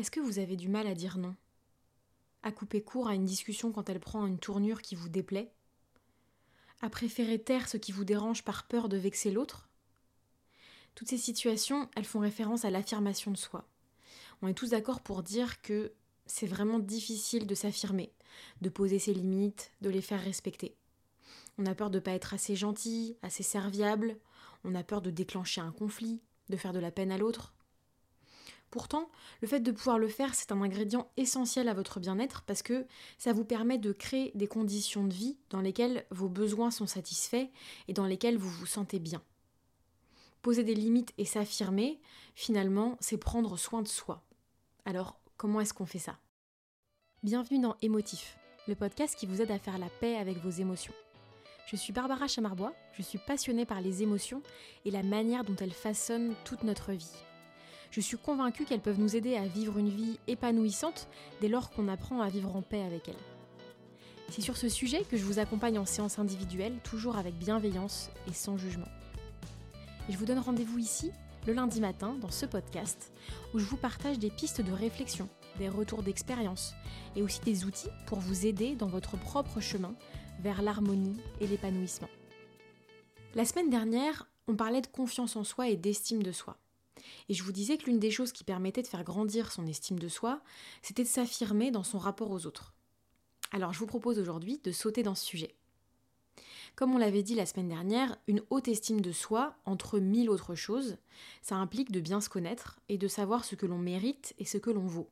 Est-ce que vous avez du mal à dire non? À couper court à une discussion quand elle prend une tournure qui vous déplaît? À préférer taire ce qui vous dérange par peur de vexer l'autre? Toutes ces situations, elles font référence à l'affirmation de soi. On est tous d'accord pour dire que c'est vraiment difficile de s'affirmer, de poser ses limites, de les faire respecter. On a peur de ne pas être assez gentil, assez serviable, on a peur de déclencher un conflit, de faire de la peine à l'autre. Pourtant, le fait de pouvoir le faire, c'est un ingrédient essentiel à votre bien-être parce que ça vous permet de créer des conditions de vie dans lesquelles vos besoins sont satisfaits et dans lesquelles vous vous sentez bien. Poser des limites et s'affirmer, finalement, c'est prendre soin de soi. Alors, comment est-ce qu'on fait ça? Bienvenue dans Émotif, le podcast qui vous aide à faire la paix avec vos émotions. Je suis Barbara Chamarbois, je suis passionnée par les émotions et la manière dont elles façonnent toute notre vie. Je suis convaincue qu'elles peuvent nous aider à vivre une vie épanouissante dès lors qu'on apprend à vivre en paix avec elles. C'est sur ce sujet que je vous accompagne en séance individuelle, toujours avec bienveillance et sans jugement. Je vous donne rendez-vous ici, le lundi matin, dans ce podcast, où je vous partage des pistes de réflexion, des retours d'expérience, et aussi des outils pour vous aider dans votre propre chemin vers l'harmonie et l'épanouissement. La semaine dernière, on parlait de confiance en soi et d'estime de soi. Et je vous disais que l'une des choses qui permettait de faire grandir son estime de soi, c'était de s'affirmer dans son rapport aux autres. Alors je vous propose aujourd'hui de sauter dans ce sujet. Comme on l'avait dit la semaine dernière, une haute estime de soi, entre mille autres choses, ça implique de bien se connaître et de savoir ce que l'on mérite et ce que l'on vaut.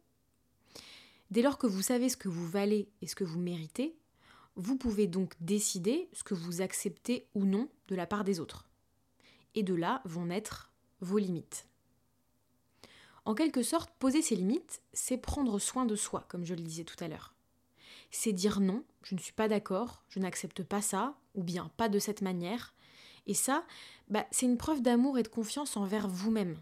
Dès lors que vous savez ce que vous valez et ce que vous méritez, vous pouvez donc décider ce que vous acceptez ou non de la part des autres. Et de là vont naître vos limites. En quelque sorte, poser ses limites, c'est prendre soin de soi, comme je le disais tout à l'heure. C'est dire non, je ne suis pas d'accord, je n'accepte pas ça, ou bien pas de cette manière. Et ça, bah, c'est une preuve d'amour et de confiance envers vous-même.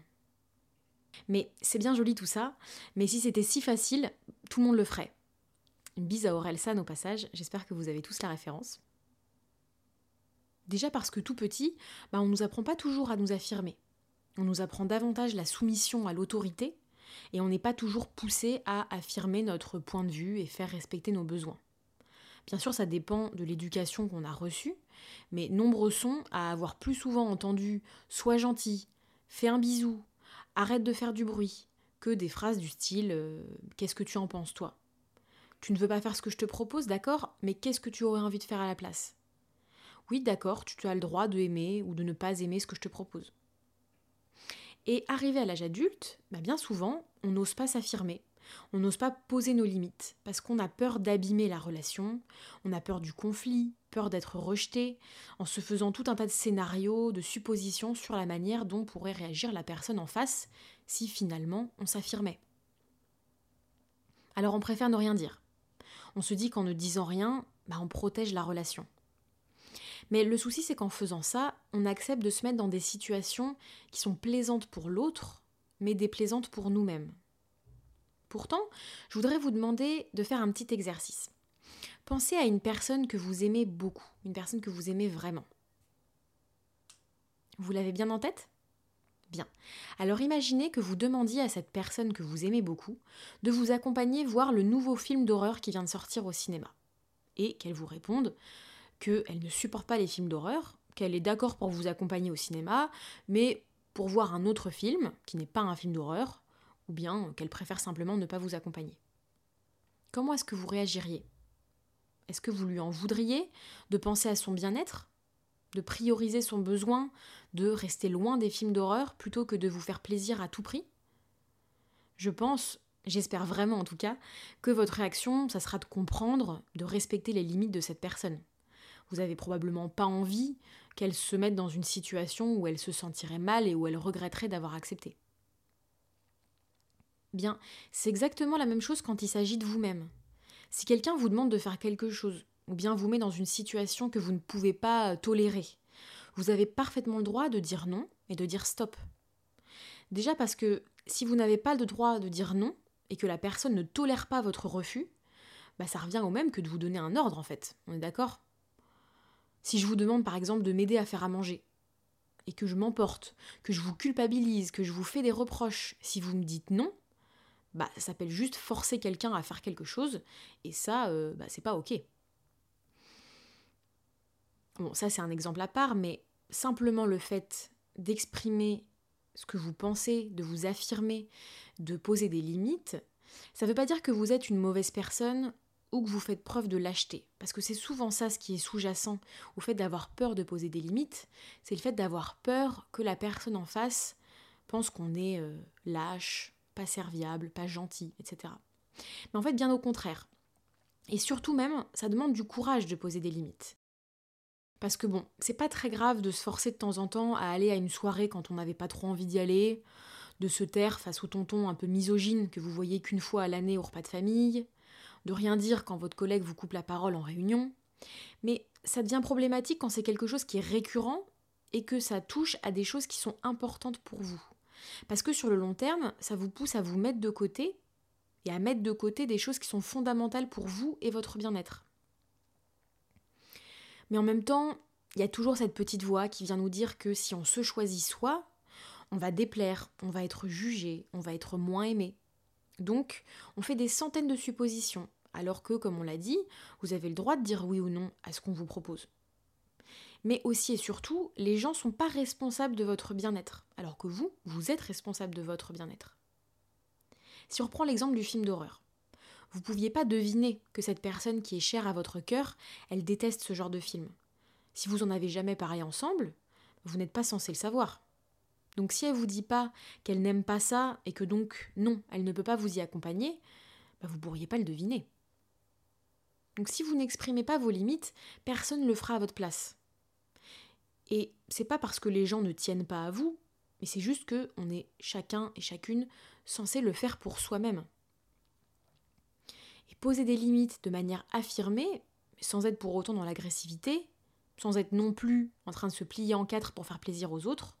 Mais c'est bien joli tout ça, mais si c'était si facile, tout le monde le ferait. Une bise à Aurel San au passage, j'espère que vous avez tous la référence. Déjà parce que tout petit, bah, on ne nous apprend pas toujours à nous affirmer. On nous apprend davantage la soumission à l'autorité et on n'est pas toujours poussé à affirmer notre point de vue et faire respecter nos besoins. Bien sûr, ça dépend de l'éducation qu'on a reçue, mais nombreux sont à avoir plus souvent entendu Sois gentil, fais un bisou, arrête de faire du bruit, que des phrases du style euh, Qu'est-ce que tu en penses, toi? Tu ne veux pas faire ce que je te propose, d'accord, mais qu'est-ce que tu aurais envie de faire à la place? Oui, d'accord, tu as le droit de aimer ou de ne pas aimer ce que je te propose. Et arrivé à l'âge adulte, bah, bien souvent, on n'ose pas s'affirmer, on n'ose pas poser nos limites, parce qu'on a peur d'abîmer la relation, on a peur du conflit, peur d'être rejeté, en se faisant tout un tas de scénarios, de suppositions sur la manière dont pourrait réagir la personne en face si finalement on s'affirmait. Alors on préfère ne rien dire. On se dit qu'en ne disant rien, bah, on protège la relation. Mais le souci, c'est qu'en faisant ça, on accepte de se mettre dans des situations qui sont plaisantes pour l'autre, mais déplaisantes pour nous-mêmes. Pourtant, je voudrais vous demander de faire un petit exercice. Pensez à une personne que vous aimez beaucoup, une personne que vous aimez vraiment. Vous l'avez bien en tête? Bien. Alors imaginez que vous demandiez à cette personne que vous aimez beaucoup de vous accompagner voir le nouveau film d'horreur qui vient de sortir au cinéma. Et qu'elle vous réponde qu'elle ne supporte pas les films d'horreur, qu'elle est d'accord pour vous accompagner au cinéma, mais pour voir un autre film, qui n'est pas un film d'horreur, ou bien qu'elle préfère simplement ne pas vous accompagner. Comment est-ce que vous réagiriez? Est-ce que vous lui en voudriez de penser à son bien-être? De prioriser son besoin de rester loin des films d'horreur plutôt que de vous faire plaisir à tout prix? Je pense, j'espère vraiment en tout cas, que votre réaction, ça sera de comprendre, de respecter les limites de cette personne vous avez probablement pas envie qu'elle se mette dans une situation où elle se sentirait mal et où elle regretterait d'avoir accepté. Bien, c'est exactement la même chose quand il s'agit de vous-même. Si quelqu'un vous demande de faire quelque chose, ou bien vous met dans une situation que vous ne pouvez pas tolérer, vous avez parfaitement le droit de dire non et de dire stop. Déjà parce que si vous n'avez pas le droit de dire non et que la personne ne tolère pas votre refus, bah ça revient au même que de vous donner un ordre en fait. On est d'accord? Si je vous demande par exemple de m'aider à faire à manger, et que je m'emporte, que je vous culpabilise, que je vous fais des reproches, si vous me dites non, bah, ça s'appelle juste forcer quelqu'un à faire quelque chose, et ça, euh, bah, c'est pas ok. Bon, ça c'est un exemple à part, mais simplement le fait d'exprimer ce que vous pensez, de vous affirmer, de poser des limites, ça ne veut pas dire que vous êtes une mauvaise personne que vous faites preuve de lâcheté. Parce que c'est souvent ça ce qui est sous-jacent au fait d'avoir peur de poser des limites, c'est le fait d'avoir peur que la personne en face pense qu'on est euh, lâche, pas serviable, pas gentil, etc. Mais en fait, bien au contraire. Et surtout même, ça demande du courage de poser des limites. Parce que bon, c'est pas très grave de se forcer de temps en temps à aller à une soirée quand on n'avait pas trop envie d'y aller, de se taire face au tonton un peu misogyne que vous voyez qu'une fois à l'année au repas de famille, de rien dire quand votre collègue vous coupe la parole en réunion. Mais ça devient problématique quand c'est quelque chose qui est récurrent et que ça touche à des choses qui sont importantes pour vous. Parce que sur le long terme, ça vous pousse à vous mettre de côté et à mettre de côté des choses qui sont fondamentales pour vous et votre bien-être. Mais en même temps, il y a toujours cette petite voix qui vient nous dire que si on se choisit soi, on va déplaire, on va être jugé, on va être moins aimé. Donc, on fait des centaines de suppositions, alors que, comme on l'a dit, vous avez le droit de dire oui ou non à ce qu'on vous propose. Mais aussi et surtout, les gens ne sont pas responsables de votre bien-être, alors que vous, vous êtes responsable de votre bien-être. Si on reprend l'exemple du film d'horreur, vous ne pouviez pas deviner que cette personne qui est chère à votre cœur, elle déteste ce genre de film. Si vous en avez jamais parlé ensemble, vous n'êtes pas censé le savoir. Donc si elle vous dit pas qu'elle n'aime pas ça et que donc non, elle ne peut pas vous y accompagner, bah, vous pourriez pas le deviner. Donc si vous n'exprimez pas vos limites, personne ne le fera à votre place. Et c'est pas parce que les gens ne tiennent pas à vous, mais c'est juste que on est chacun et chacune censé le faire pour soi-même. Et poser des limites de manière affirmée, sans être pour autant dans l'agressivité, sans être non plus en train de se plier en quatre pour faire plaisir aux autres,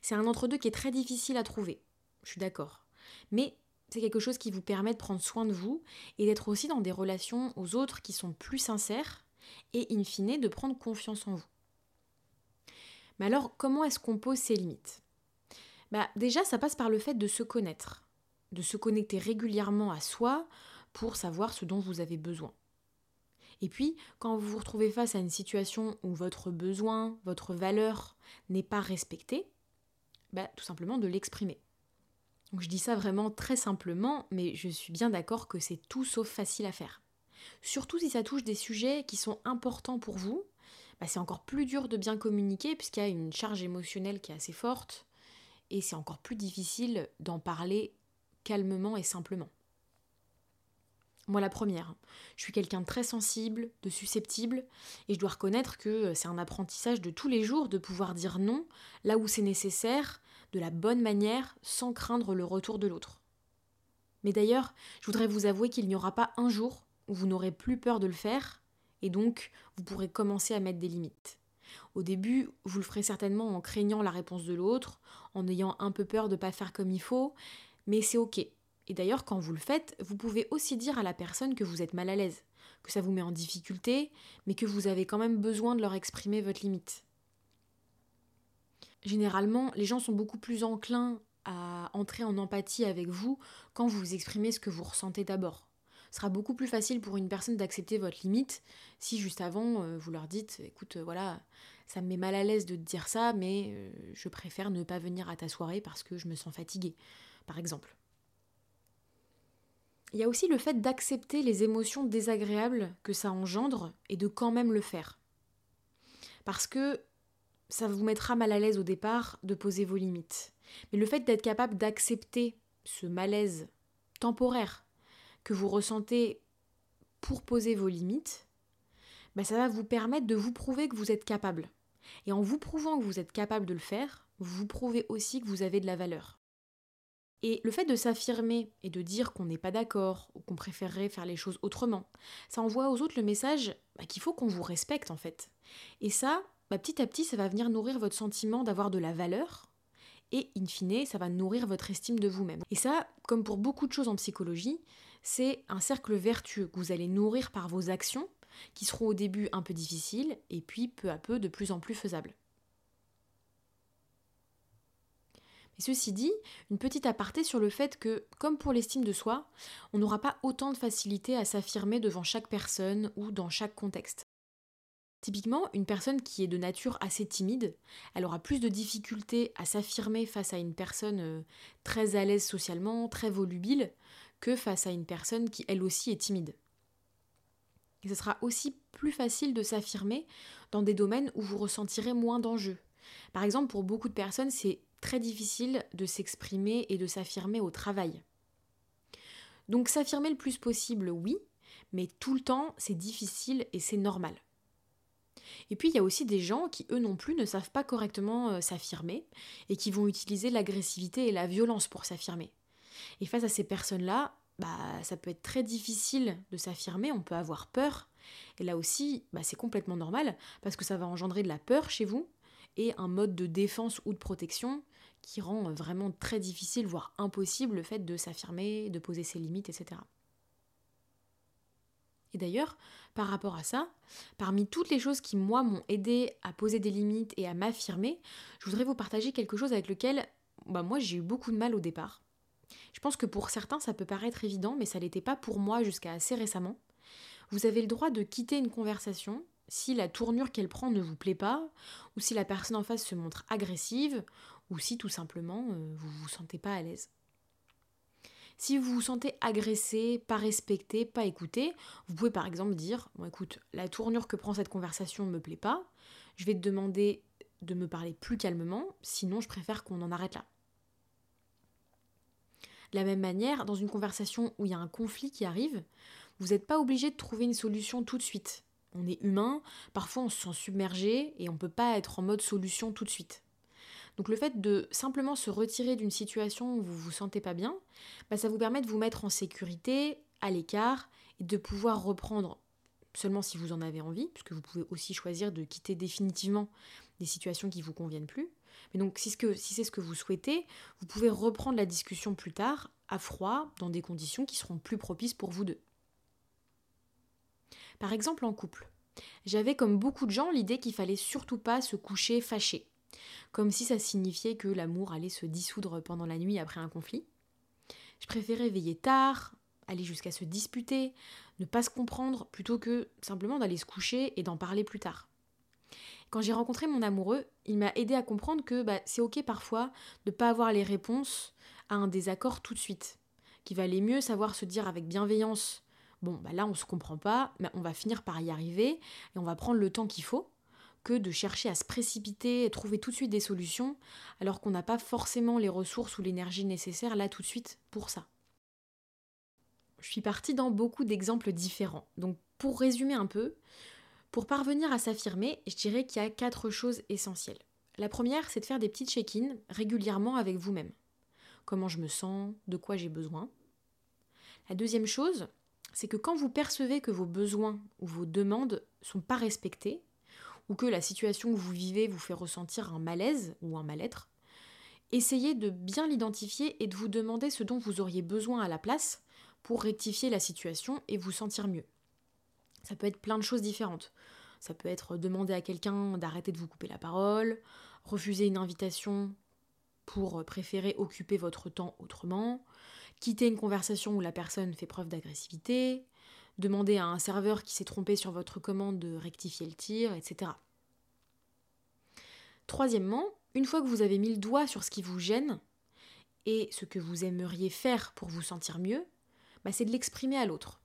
c'est un entre-deux qui est très difficile à trouver. Je suis d'accord. Mais c'est quelque chose qui vous permet de prendre soin de vous et d'être aussi dans des relations aux autres qui sont plus sincères et in fine de prendre confiance en vous. Mais alors, comment est-ce qu'on pose ses limites? Bah, Déjà, ça passe par le fait de se connaître, de se connecter régulièrement à soi pour savoir ce dont vous avez besoin. Et puis, quand vous vous retrouvez face à une situation où votre besoin, votre valeur n'est pas respectée, bah, tout simplement de l'exprimer. Donc je dis ça vraiment très simplement, mais je suis bien d'accord que c'est tout sauf facile à faire. Surtout si ça touche des sujets qui sont importants pour vous, bah, c'est encore plus dur de bien communiquer puisqu'il y a une charge émotionnelle qui est assez forte, et c'est encore plus difficile d'en parler calmement et simplement. Moi la première, je suis quelqu'un de très sensible, de susceptible, et je dois reconnaître que c'est un apprentissage de tous les jours de pouvoir dire non là où c'est nécessaire, de la bonne manière, sans craindre le retour de l'autre. Mais d'ailleurs, je voudrais vous avouer qu'il n'y aura pas un jour où vous n'aurez plus peur de le faire, et donc vous pourrez commencer à mettre des limites. Au début, vous le ferez certainement en craignant la réponse de l'autre, en ayant un peu peur de ne pas faire comme il faut, mais c'est ok. Et d'ailleurs, quand vous le faites, vous pouvez aussi dire à la personne que vous êtes mal à l'aise, que ça vous met en difficulté, mais que vous avez quand même besoin de leur exprimer votre limite. Généralement, les gens sont beaucoup plus enclins à entrer en empathie avec vous quand vous exprimez ce que vous ressentez d'abord. Ce sera beaucoup plus facile pour une personne d'accepter votre limite si juste avant euh, vous leur dites écoute euh, voilà ça me met mal à l'aise de te dire ça mais euh, je préfère ne pas venir à ta soirée parce que je me sens fatiguée par exemple. Il y a aussi le fait d'accepter les émotions désagréables que ça engendre et de quand même le faire. Parce que ça vous mettra mal à l'aise au départ de poser vos limites. Mais le fait d'être capable d'accepter ce malaise temporaire que vous ressentez pour poser vos limites, bah, ça va vous permettre de vous prouver que vous êtes capable. Et en vous prouvant que vous êtes capable de le faire, vous vous prouvez aussi que vous avez de la valeur. Et le fait de s'affirmer et de dire qu'on n'est pas d'accord ou qu'on préférerait faire les choses autrement, ça envoie aux autres le message bah, qu'il faut qu'on vous respecte en fait. Et ça, bah, petit à petit, ça va venir nourrir votre sentiment d'avoir de la valeur et in fine, ça va nourrir votre estime de vous-même. Et ça, comme pour beaucoup de choses en psychologie, c'est un cercle vertueux que vous allez nourrir par vos actions qui seront au début un peu difficiles et puis peu à peu de plus en plus faisables. Et ceci dit, une petite aparté sur le fait que, comme pour l'estime de soi, on n'aura pas autant de facilité à s'affirmer devant chaque personne ou dans chaque contexte. Typiquement, une personne qui est de nature assez timide, elle aura plus de difficultés à s'affirmer face à une personne euh, très à l'aise socialement, très volubile, que face à une personne qui elle aussi est timide. Et ce sera aussi plus facile de s'affirmer dans des domaines où vous ressentirez moins d'enjeux. Par exemple, pour beaucoup de personnes, c'est très difficile de s'exprimer et de s'affirmer au travail. Donc s'affirmer le plus possible, oui, mais tout le temps, c'est difficile et c'est normal. Et puis il y a aussi des gens qui, eux non plus, ne savent pas correctement euh, s'affirmer et qui vont utiliser l'agressivité et la violence pour s'affirmer. Et face à ces personnes-là, bah, ça peut être très difficile de s'affirmer, on peut avoir peur. Et là aussi, bah, c'est complètement normal, parce que ça va engendrer de la peur chez vous et un mode de défense ou de protection qui rend vraiment très difficile, voire impossible, le fait de s'affirmer, de poser ses limites, etc. Et d'ailleurs, par rapport à ça, parmi toutes les choses qui, moi, m'ont aidé à poser des limites et à m'affirmer, je voudrais vous partager quelque chose avec lequel, bah, moi, j'ai eu beaucoup de mal au départ. Je pense que pour certains, ça peut paraître évident, mais ça l'était pas pour moi jusqu'à assez récemment. Vous avez le droit de quitter une conversation si la tournure qu'elle prend ne vous plaît pas, ou si la personne en face se montre agressive, ou si tout simplement euh, vous vous sentez pas à l'aise. Si vous vous sentez agressé, pas respecté, pas écouté, vous pouvez par exemple dire bon, écoute, la tournure que prend cette conversation me plaît pas, je vais te demander de me parler plus calmement, sinon je préfère qu'on en arrête là. De la même manière, dans une conversation où il y a un conflit qui arrive, vous n'êtes pas obligé de trouver une solution tout de suite. On est humain, parfois on se sent submergé et on ne peut pas être en mode solution tout de suite. Donc le fait de simplement se retirer d'une situation où vous vous sentez pas bien, bah, ça vous permet de vous mettre en sécurité, à l'écart, et de pouvoir reprendre seulement si vous en avez envie, puisque vous pouvez aussi choisir de quitter définitivement des situations qui ne vous conviennent plus. Mais donc si, si c'est ce que vous souhaitez, vous pouvez reprendre la discussion plus tard, à froid, dans des conditions qui seront plus propices pour vous deux. Par exemple en couple. J'avais comme beaucoup de gens l'idée qu'il fallait surtout pas se coucher fâché comme si ça signifiait que l'amour allait se dissoudre pendant la nuit après un conflit. Je préférais veiller tard, aller jusqu'à se disputer, ne pas se comprendre, plutôt que simplement d'aller se coucher et d'en parler plus tard. Quand j'ai rencontré mon amoureux, il m'a aidé à comprendre que bah, c'est ok parfois de ne pas avoir les réponses à un désaccord tout de suite, qu'il valait mieux savoir se dire avec bienveillance bon bah là on se comprend pas, mais on va finir par y arriver et on va prendre le temps qu'il faut, que de chercher à se précipiter et trouver tout de suite des solutions, alors qu'on n'a pas forcément les ressources ou l'énergie nécessaires là tout de suite pour ça. Je suis partie dans beaucoup d'exemples différents. Donc pour résumer un peu, pour parvenir à s'affirmer, je dirais qu'il y a quatre choses essentielles. La première, c'est de faire des petites check-in régulièrement avec vous-même. Comment je me sens, de quoi j'ai besoin. La deuxième chose, c'est que quand vous percevez que vos besoins ou vos demandes sont pas respectés, ou que la situation que vous vivez vous fait ressentir un malaise ou un mal-être, essayez de bien l'identifier et de vous demander ce dont vous auriez besoin à la place pour rectifier la situation et vous sentir mieux. Ça peut être plein de choses différentes. Ça peut être demander à quelqu'un d'arrêter de vous couper la parole, refuser une invitation pour préférer occuper votre temps autrement, quitter une conversation où la personne fait preuve d'agressivité, Demandez à un serveur qui s'est trompé sur votre commande de rectifier le tir, etc. Troisièmement, une fois que vous avez mis le doigt sur ce qui vous gêne et ce que vous aimeriez faire pour vous sentir mieux, bah, c'est de l'exprimer à l'autre.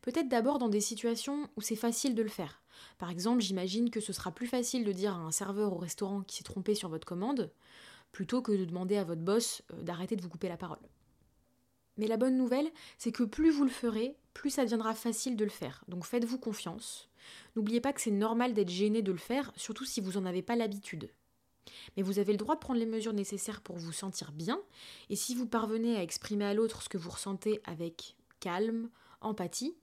Peut-être d'abord dans des situations où c'est facile de le faire. Par exemple, j'imagine que ce sera plus facile de dire à un serveur au restaurant qui s'est trompé sur votre commande, plutôt que de demander à votre boss euh, d'arrêter de vous couper la parole. Mais la bonne nouvelle, c'est que plus vous le ferez, plus ça deviendra facile de le faire. Donc faites-vous confiance. N'oubliez pas que c'est normal d'être gêné de le faire, surtout si vous n'en avez pas l'habitude. Mais vous avez le droit de prendre les mesures nécessaires pour vous sentir bien, et si vous parvenez à exprimer à l'autre ce que vous ressentez avec calme, empathie,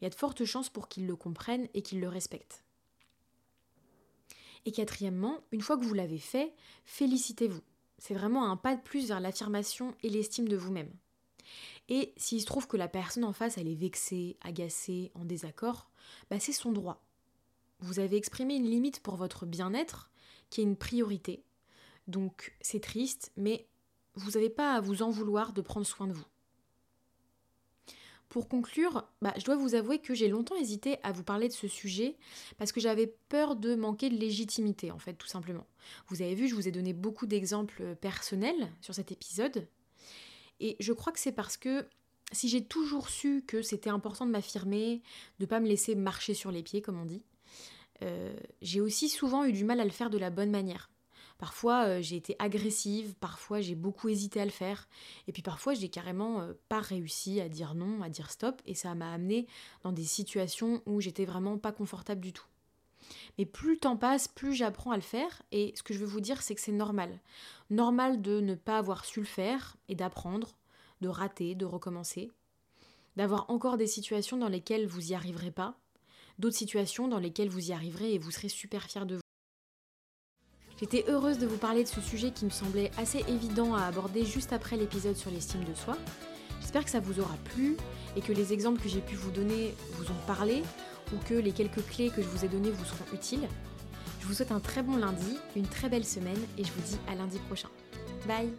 il y a de fortes chances pour qu'il le comprenne et qu'il le respecte. Et quatrièmement, une fois que vous l'avez fait, félicitez-vous. C'est vraiment un pas de plus vers l'affirmation et l'estime de vous-même. Et s'il se trouve que la personne en face, elle est vexée, agacée, en désaccord, bah c'est son droit. Vous avez exprimé une limite pour votre bien-être qui est une priorité. Donc c'est triste, mais vous n'avez pas à vous en vouloir de prendre soin de vous. Pour conclure, bah, je dois vous avouer que j'ai longtemps hésité à vous parler de ce sujet parce que j'avais peur de manquer de légitimité, en fait, tout simplement. Vous avez vu, je vous ai donné beaucoup d'exemples personnels sur cet épisode. Et je crois que c'est parce que si j'ai toujours su que c'était important de m'affirmer, de ne pas me laisser marcher sur les pieds, comme on dit, euh, j'ai aussi souvent eu du mal à le faire de la bonne manière. Parfois euh, j'ai été agressive, parfois j'ai beaucoup hésité à le faire, et puis parfois j'ai carrément euh, pas réussi à dire non, à dire stop, et ça m'a amené dans des situations où j'étais vraiment pas confortable du tout. Mais plus le temps passe, plus j'apprends à le faire, et ce que je veux vous dire, c'est que c'est normal. Normal de ne pas avoir su le faire, et d'apprendre, de rater, de recommencer, d'avoir encore des situations dans lesquelles vous y arriverez pas, d'autres situations dans lesquelles vous y arriverez et vous serez super fiers de vous. J'étais heureuse de vous parler de ce sujet qui me semblait assez évident à aborder juste après l'épisode sur l'estime de soi. J'espère que ça vous aura plu et que les exemples que j'ai pu vous donner vous ont parlé ou que les quelques clés que je vous ai données vous seront utiles. Je vous souhaite un très bon lundi, une très belle semaine et je vous dis à lundi prochain. Bye